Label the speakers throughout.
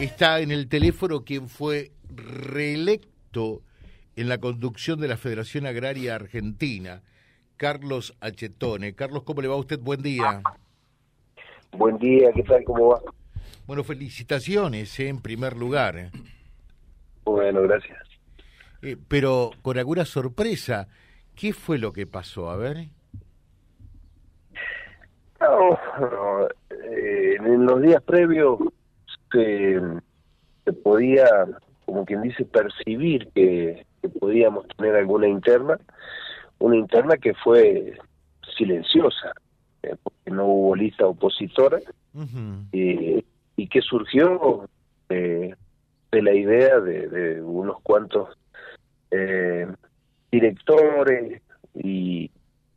Speaker 1: Está en el teléfono quien fue reelecto en la conducción de la Federación Agraria Argentina, Carlos Achetone. Carlos, ¿cómo le va a usted? Buen día.
Speaker 2: Buen día, ¿qué tal? ¿Cómo va?
Speaker 1: Bueno, felicitaciones eh, en primer lugar. eh.
Speaker 2: Bueno, gracias.
Speaker 1: Eh, pero con alguna sorpresa, ¿qué fue lo que pasó? A ver.
Speaker 2: No, no, eh, en los días previos se, se podía, como quien dice, percibir que, que podíamos tener alguna interna, una interna que fue silenciosa, eh, porque no hubo lista opositora, eh, y que surgió de, de la idea de, de unos cuantos eh, directores y,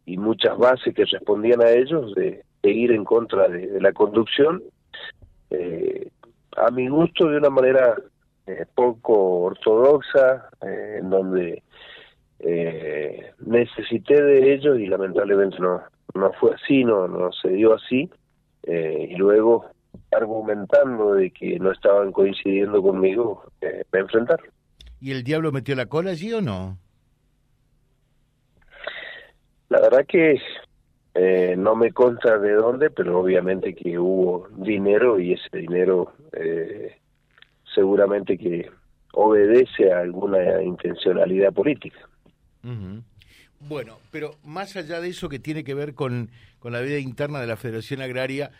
Speaker 2: y muchas bases que respondían a ellos de, de ir en contra de, de la conducción, eh, a mi gusto de una manera eh, poco ortodoxa, eh, en donde eh, necesité de ellos y lamentablemente no, no fue así, no, no se dio así, eh, y luego argumentando de que no estaban coincidiendo conmigo, me enfrentaron.
Speaker 1: ¿Y el diablo metió la cola allí o no?
Speaker 2: La verdad que eh, no me consta de dónde, pero obviamente que hubo dinero y ese dinero eh, seguramente que obedece a alguna intencionalidad política.
Speaker 1: Bueno, pero más allá de eso que tiene que ver con, con la vida interna de la Federación Agraria,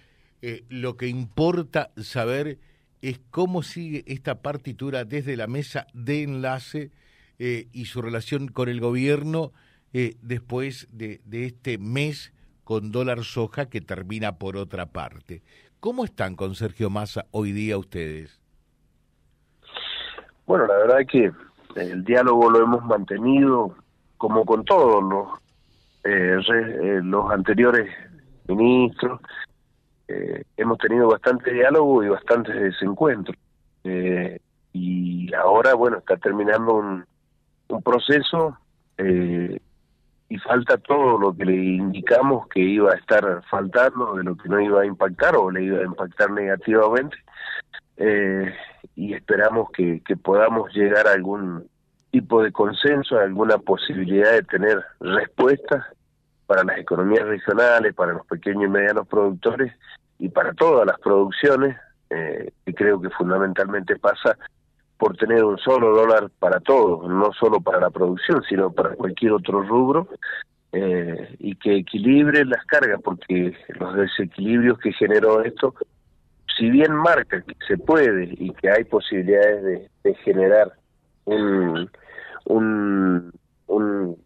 Speaker 1: eh, lo que importa saber es cómo sigue esta partitura desde la mesa de enlace eh, y su relación con el gobierno eh, después de, de este mes con dólar soja que termina por otra parte. ¿Cómo están con Sergio Massa hoy día ustedes?
Speaker 2: Bueno, la verdad es que el diálogo lo hemos mantenido como con todos los, eh, eh, los anteriores ministros. Eh, hemos tenido bastante diálogo y bastantes desencuentros. Eh, y ahora, bueno, está terminando un, un proceso eh, y falta todo lo que le indicamos que iba a estar faltando, de lo que no iba a impactar o le iba a impactar negativamente. Eh, y esperamos que, podamos llegar a algún tipo de consenso, a alguna posibilidad de tener respuestas para las economías regionales, para los pequeños y medianos productores y para todas las producciones, eh, que creo que fundamentalmente pasa por tener un solo dólar para todos, no solo para la producción, sino para cualquier otro rubro, eh, y que equilibre las cargas, porque los desequilibrios que generó esto si bien marca que se puede y que hay posibilidades de, generar un, un,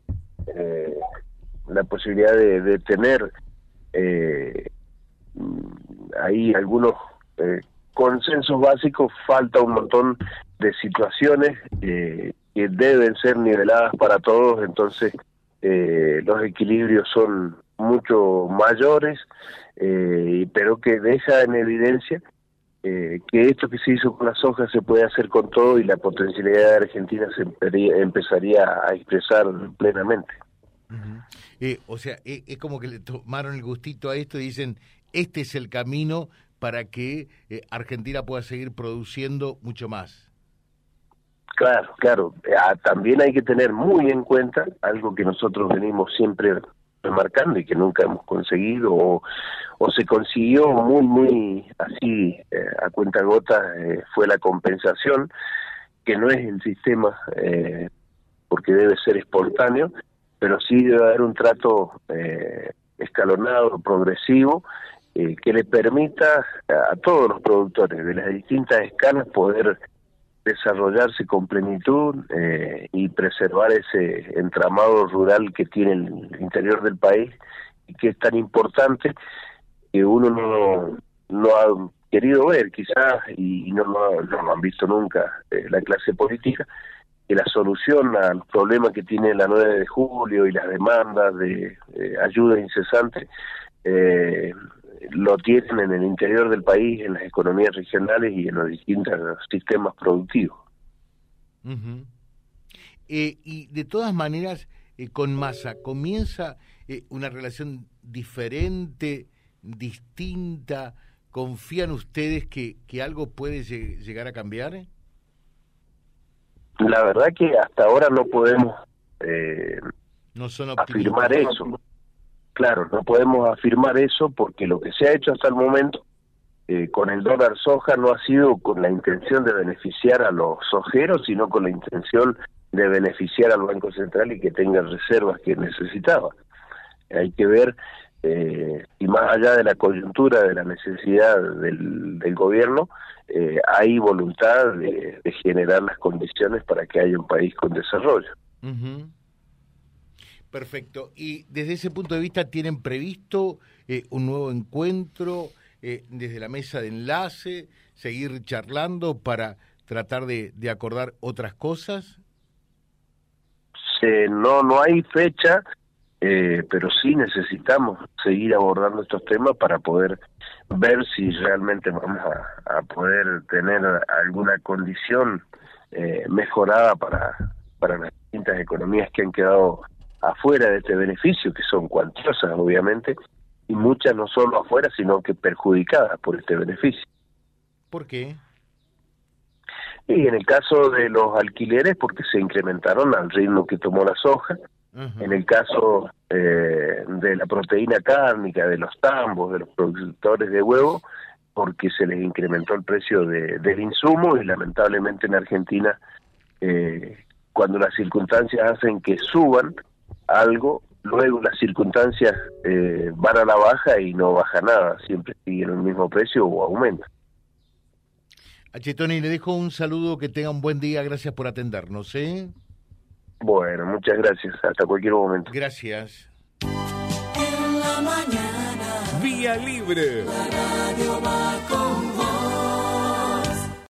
Speaker 2: eh, la posibilidad de, de tener eh, ahí algunos eh, consensos básicos, falta un montón de situaciones eh, que deben ser niveladas para todos, entonces eh, los equilibrios son mucho mayores, eh, pero que deja en evidencia eh, que esto que se hizo con las hojas se puede hacer con todo y la potencialidad de Argentina se empezaría, a expresar plenamente.
Speaker 1: Eh, o sea, es como que le tomaron el gustito a esto y dicen, este es el camino para que Argentina pueda seguir produciendo mucho más.
Speaker 2: Claro, claro. Ah, también hay que tener muy en cuenta algo que nosotros venimos siempre remarcando y que nunca hemos conseguido o, se consiguió muy, muy así eh, a cuenta gota fue la compensación, que no es el sistema eh, porque debe ser espontáneo, pero sí debe haber un trato eh, escalonado, progresivo, eh, que le permita a todos los productores de las distintas escalas poder desarrollarse con plenitud eh, y preservar ese entramado rural que tiene el interior del país y que es tan importante que uno no, no ha querido ver quizás y no lo, no lo han visto nunca eh, la clase política que la solución al problema que tiene la 9 de julio y las demandas de eh, ayuda incesante eh, lo tienen en el interior del país, en las economías regionales y en los distintos sistemas productivos.
Speaker 1: Eh, y de todas maneras, eh, con Massa, ¿comienza eh, una relación diferente, distinta, ¿confían ustedes que, que algo puede llegar a cambiar?
Speaker 2: La verdad que hasta ahora no podemos eh,
Speaker 1: no son
Speaker 2: afirmar eso. Claro, no podemos afirmar eso porque lo que se ha hecho hasta el momento eh, con el dólar soja no ha sido con la intención de beneficiar a los sojeros, sino con la intención de beneficiar al Banco Central y que tenga reservas que necesitaba. Hay que ver, eh, y más allá de la coyuntura, de la necesidad del, del gobierno, eh, hay voluntad de, generar las condiciones para que haya un país con desarrollo.
Speaker 1: Perfecto. Y desde ese punto de vista, ¿tienen previsto eh, un nuevo encuentro eh, desde la mesa de enlace, seguir charlando para tratar de, acordar otras cosas?
Speaker 2: no, no hay fecha, eh, pero sí necesitamos seguir abordando estos temas para poder ver si realmente vamos a, poder tener alguna condición eh, mejorada para, para las distintas economías que han quedado afuera de este beneficio, que son cuantiosas obviamente, y muchas no solo afuera, sino que perjudicadas por este beneficio.
Speaker 1: ¿Por qué?
Speaker 2: Y en el caso de los alquileres, porque se incrementaron al ritmo que tomó la soja, en el caso eh, de la proteína cárnica, de los tambos, de los productores de huevo, porque se les incrementó el precio de, del insumo y lamentablemente en Argentina, eh, cuando las circunstancias hacen que suban algo, luego las circunstancias eh, van a la baja y no baja nada, siempre siguen el mismo precio o aumenta.
Speaker 1: A Tony, le dejo un saludo, que tenga un buen día, gracias por atendernos. ¿eh?
Speaker 2: Bueno, muchas gracias. Hasta cualquier momento.
Speaker 1: Gracias.
Speaker 3: En la mañana.
Speaker 4: Vía Libre.
Speaker 3: La radio va